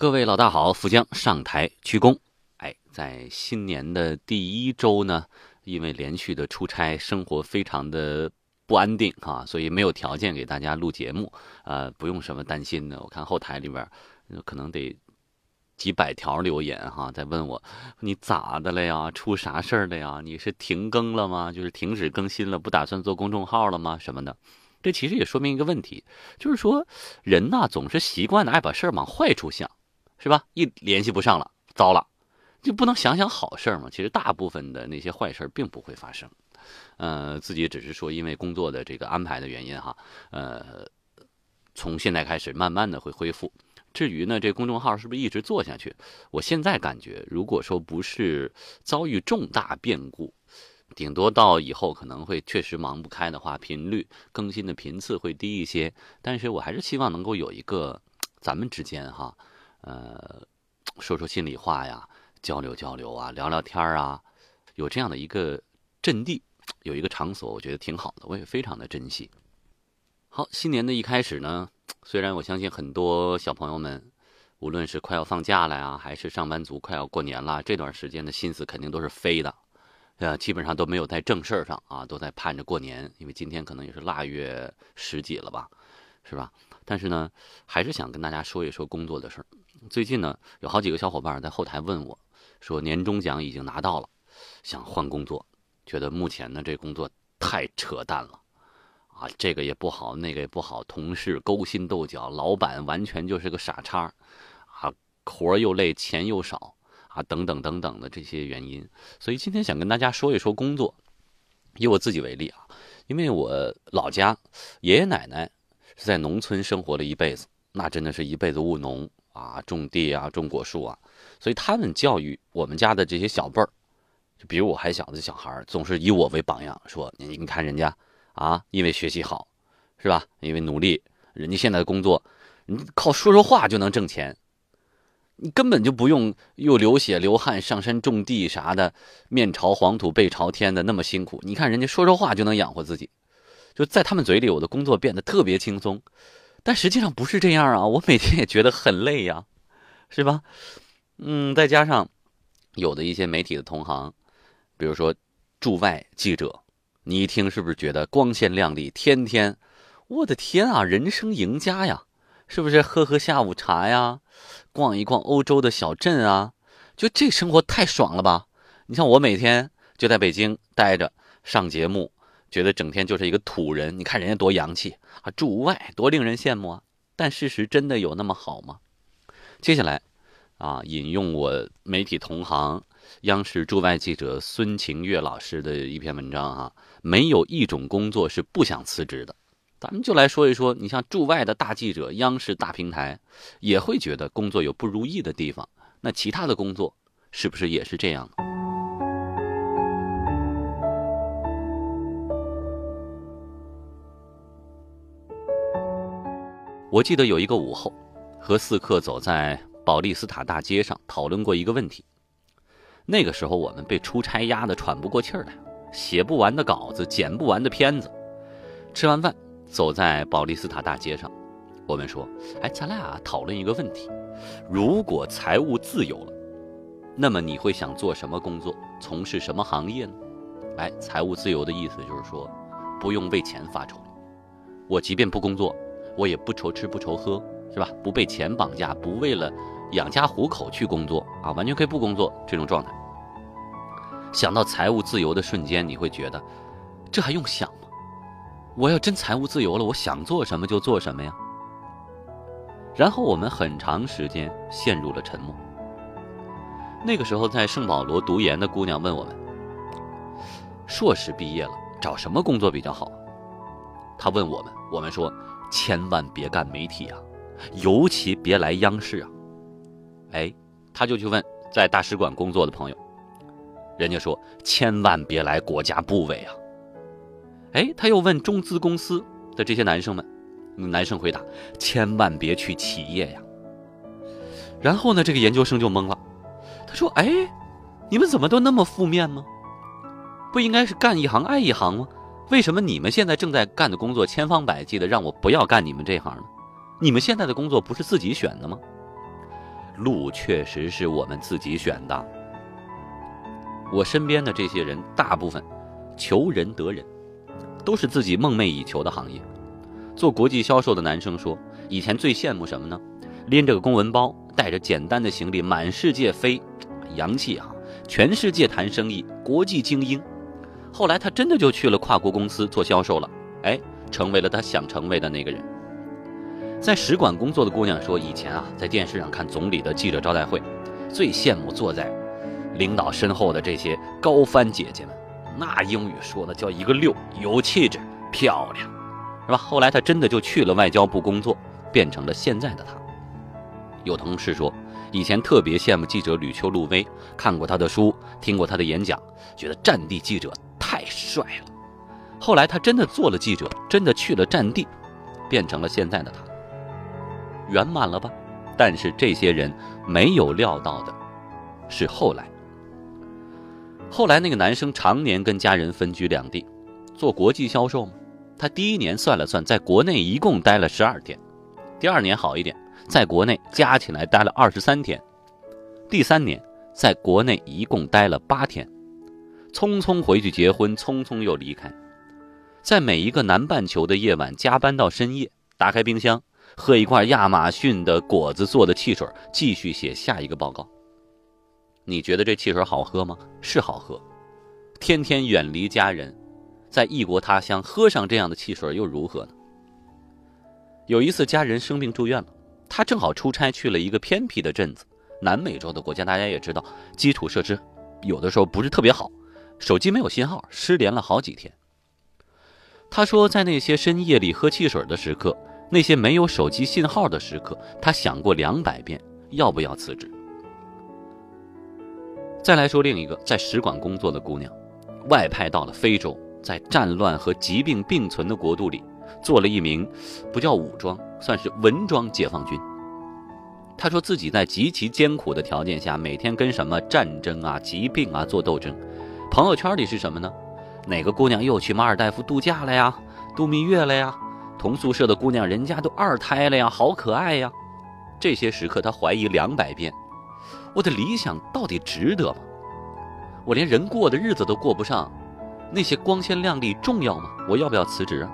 各位老大好，富江上台鞠躬。哎，在新年的第一周呢，因为连续的出差，生活非常的不安定啊，所以没有条件给大家录节目。呃，不用什么担心的，我看后台里边可能得几百条留言哈，在问我你咋的了呀？出啥事儿了呀？你是停更了吗？就是停止更新了，不打算做公众号了吗？什么的？这其实也说明一个问题，就是说人呐总是习惯的爱把事儿往坏处想，是吧？一联系不上了，糟了，就不能想想好事儿吗？其实大部分的那些坏事儿并不会发生，呃，自己只是说因为工作的这个安排的原因哈，呃，从现在开始慢慢的会恢复。至于呢，这公众号是不是一直做下去？我现在感觉，如果说不是遭遇重大变故。顶多到以后可能会确实忙不开的话，频率更新的频次会低一些。但是我还是希望能够有一个咱们之间哈，呃，说说心里话呀，交流交流啊，聊聊天啊，有这样的一个阵地，有一个场所，我觉得挺好的，我也非常的珍惜。好，新年的一开始呢，虽然我相信很多小朋友们，无论是快要放假了呀，还是上班族快要过年了，这段时间的心思肯定都是飞的。呃，基本上都没有在正事儿上啊，都在盼着过年，因为今天可能也是腊月十几了吧，是吧？但是呢，还是想跟大家说一说工作的事儿。最近呢，有好几个小伙伴在后台问我，说年终奖已经拿到了，想换工作，觉得目前呢这工作太扯淡了，啊，这个也不好，那个也不好，同事勾心斗角，老板完全就是个傻叉，啊，活又累，钱又少。啊，等等等等的这些原因，所以今天想跟大家说一说工作。以我自己为例啊，因为我老家爷爷奶奶是在农村生活了一辈子，那真的是一辈子务农啊，种地啊，种果树啊，所以他们教育我们家的这些小辈儿，就比如我还小的小孩总是以我为榜样，说你你看人家啊，因为学习好，是吧？因为努力，人家现在的工作，你靠说说话就能挣钱。你根本就不用又流血流汗上山种地啥的，面朝黄土背朝天的那么辛苦。你看人家说说话就能养活自己，就在他们嘴里，我的工作变得特别轻松，但实际上不是这样啊！我每天也觉得很累呀，是吧？嗯，再加上有的一些媒体的同行，比如说驻外记者，你一听是不是觉得光鲜亮丽？天天，我的天啊，人生赢家呀！是不是喝喝下午茶呀，逛一逛欧洲的小镇啊？就这生活太爽了吧！你像我每天就在北京待着上节目，觉得整天就是一个土人。你看人家多洋气啊，驻外多令人羡慕啊！但事实真的有那么好吗？接下来，啊，引用我媒体同行、央视驻外记者孙晴月老师的一篇文章哈，没有一种工作是不想辞职的。咱们就来说一说，你像驻外的大记者、央视大平台，也会觉得工作有不如意的地方。那其他的工作是不是也是这样？我记得有一个午后，和四客走在保利斯塔大街上，讨论过一个问题。那个时候，我们被出差压得喘不过气儿来，写不完的稿子，剪不完的片子。吃完饭。走在保利斯塔大街上，我们说：“哎，咱俩讨论一个问题：如果财务自由了，那么你会想做什么工作，从事什么行业呢？”哎，财务自由的意思就是说，不用为钱发愁。我即便不工作，我也不愁吃不愁喝，是吧？不被钱绑架，不为了养家糊口去工作啊，完全可以不工作这种状态。想到财务自由的瞬间，你会觉得，这还用想吗？我要真财务自由了，我想做什么就做什么呀。然后我们很长时间陷入了沉默。那个时候在圣保罗读研的姑娘问我们：“硕士毕业了，找什么工作比较好？”她问我们，我们说：“千万别干媒体啊，尤其别来央视啊。”哎，他就去问在大使馆工作的朋友，人家说：“千万别来国家部委啊。”哎，他又问中资公司的这些男生们，男生回答：“千万别去企业呀。”然后呢，这个研究生就懵了，他说：“哎，你们怎么都那么负面吗？不应该是干一行爱一行吗？为什么你们现在正在干的工作，千方百计的让我不要干你们这行呢？你们现在的工作不是自己选的吗？”路确实是我们自己选的。我身边的这些人，大部分求人得人，都是自己梦寐以求的行业。做国际销售的男生说，以前最羡慕什么呢？拎着个公文包，带着简单的行李，满世界飞，洋气啊！全世界谈生意，国际精英。后来他真的就去了跨国公司做销售了，哎，成为了他想成为的那个人。在使馆工作的姑娘说，以前啊，在电视上看总理的记者招待会，最羡慕坐在领导身后的这些高帆姐姐们，那英语说的叫一个溜，有气质，漂亮，是吧？后来她真的就去了外交部工作，变成了现在的她。有同事说，以前特别羡慕记者吕秋露薇，看过他的书，听过他的演讲，觉得战地记者太帅了。后来他真的做了记者，真的去了战地，变成了现在的他。圆满了吧？但是这些人没有料到的，是后来。后来那个男生常年跟家人分居两地，做国际销售嘛。他第一年算了算，在国内一共待了十二天，第二年好一点，在国内加起来待了二十三天，第三年在国内一共待了八天，匆匆回去结婚，匆匆又离开，在每一个南半球的夜晚加班到深夜，打开冰箱。喝一罐亚马逊的果子做的汽水，继续写下一个报告。你觉得这汽水好喝吗？是好喝。天天远离家人，在异国他乡喝上这样的汽水又如何呢？有一次家人生病住院了，他正好出差去了一个偏僻的镇子，南美洲的国家，大家也知道，基础设施有的时候不是特别好，手机没有信号，失联了好几天。他说，在那些深夜里喝汽水的时刻。那些没有手机信号的时刻，他想过两百遍要不要辞职。再来说另一个在使馆工作的姑娘，外派到了非洲，在战乱和疾病并存的国度里，做了一名不叫武装，算是文装解放军。她说自己在极其艰苦的条件下，每天跟什么战争啊、疾病啊做斗争。朋友圈里是什么呢？哪个姑娘又去马尔代夫度假了呀？度蜜月了呀？同宿舍的姑娘，人家都二胎了呀，好可爱呀！这些时刻，他怀疑两百遍：我的理想到底值得吗？我连人过的日子都过不上，那些光鲜亮丽重要吗？我要不要辞职啊？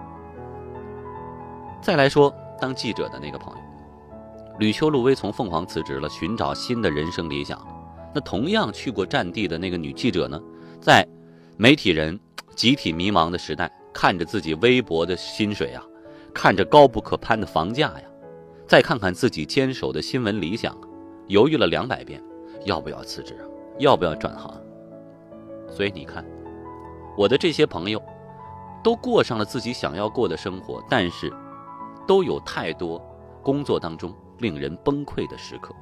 再来说当记者的那个朋友，吕秋露薇从凤凰辞职了，寻找新的人生理想。那同样去过战地的那个女记者呢，在媒体人集体迷茫的时代，看着自己微薄的薪水啊。看着高不可攀的房价呀，再看看自己坚守的新闻理想，犹豫了两百遍，要不要辞职啊？要不要转行？所以你看，我的这些朋友，都过上了自己想要过的生活，但是，都有太多工作当中令人崩溃的时刻。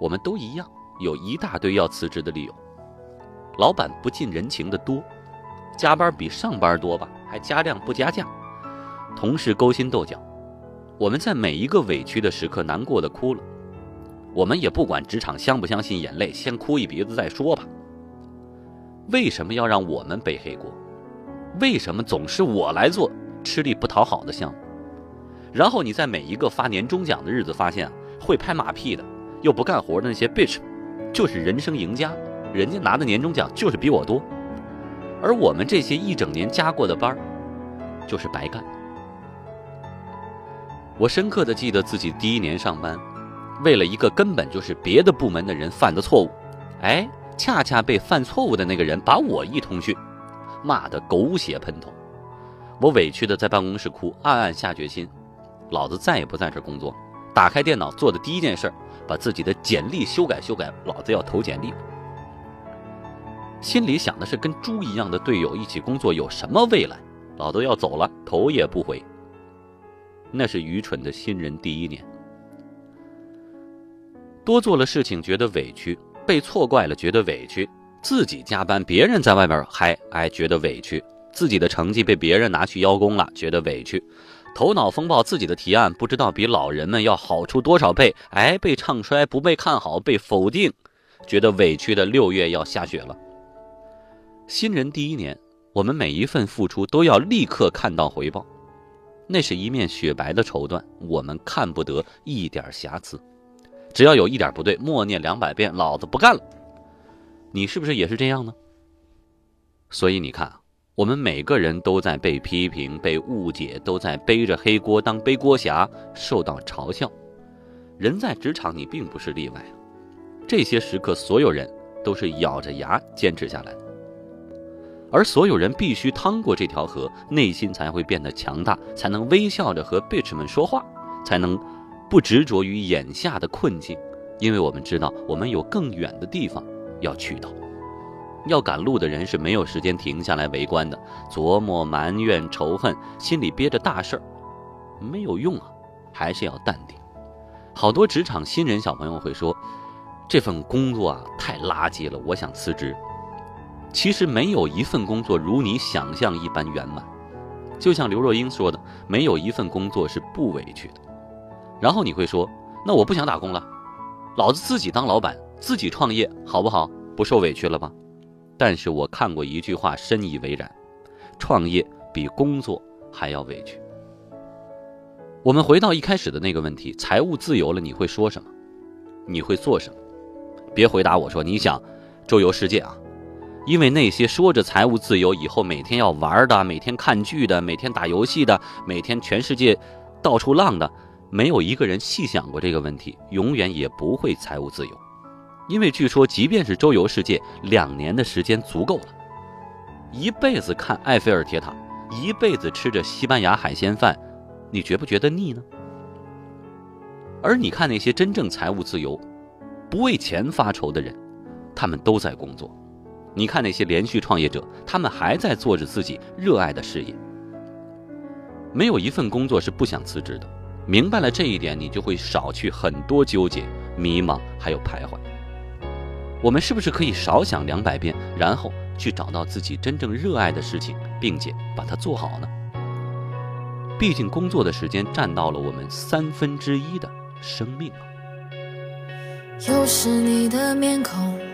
我们都一样，有一大堆要辞职的理由。老板不近人情的多，加班比上班多吧，还加量不加价。同事勾心斗角，我们在每一个委屈的时刻难过的哭了，我们也不管职场相不相信眼泪，先哭一鼻子再说吧。为什么要让我们背黑锅？为什么总是我来做吃力不讨好的项目？然后你在每一个发年终奖的日子，发现会拍马屁的又不干活的那些 bitch，就是人生赢家，人家拿的年终奖就是比我多，而我们这些一整年加过的班儿就是白干。我深刻的记得自己第一年上班，为了一个根本就是别的部门的人犯的错误，哎，恰恰被犯错误的那个人把我一通讯，骂得狗血喷头，我委屈的在办公室哭，暗暗下决心，老子再也不在这工作。打开电脑做的第一件事，把自己的简历修改修改，老子要投简历。心里想的是跟猪一样的队友一起工作有什么未来？老子要走了，头也不回。那是愚蠢的新人第一年，多做了事情觉得委屈，被错怪了觉得委屈，自己加班别人在外面嗨哎觉得委屈，自己的成绩被别人拿去邀功了觉得委屈，头脑风暴自己的提案不知道比老人们要好出多少倍哎被唱衰不被看好被否定，觉得委屈的六月要下雪了。新人第一年，我们每一份付出都要立刻看到回报。那是一面雪白的绸缎，我们看不得一点瑕疵。只要有一点不对，默念两百遍，老子不干了。你是不是也是这样呢？所以你看，我们每个人都在被批评、被误解，都在背着黑锅当背锅侠，受到嘲笑。人在职场，你并不是例外。这些时刻，所有人都是咬着牙坚持下来的。而所有人必须趟过这条河，内心才会变得强大，才能微笑着和 bitch 们说话，才能不执着于眼下的困境，因为我们知道我们有更远的地方要去到。要赶路的人是没有时间停下来围观的，琢磨、埋怨、仇恨，心里憋着大事儿，没有用啊，还是要淡定。好多职场新人小朋友会说：“这份工作啊，太垃圾了，我想辞职。”其实没有一份工作如你想象一般圆满，就像刘若英说的，没有一份工作是不委屈的。然后你会说，那我不想打工了，老子自己当老板，自己创业好不好？不受委屈了吧？但是我看过一句话，深以为然：创业比工作还要委屈。我们回到一开始的那个问题，财务自由了，你会说什么？你会做什么？别回答我说你想周游世界啊。因为那些说着财务自由以后每天要玩的、每天看剧的、每天打游戏的、每天全世界到处浪的，没有一个人细想过这个问题，永远也不会财务自由。因为据说，即便是周游世界，两年的时间足够了。一辈子看埃菲尔铁塔，一辈子吃着西班牙海鲜饭，你觉不觉得腻呢？而你看那些真正财务自由、不为钱发愁的人，他们都在工作。你看那些连续创业者，他们还在做着自己热爱的事业。没有一份工作是不想辞职的。明白了这一点，你就会少去很多纠结、迷茫，还有徘徊。我们是不是可以少想两百遍，然后去找到自己真正热爱的事情，并且把它做好呢？毕竟工作的时间占到了我们三分之一的生命啊。又是你的面孔。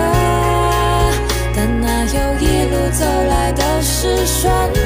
是旋。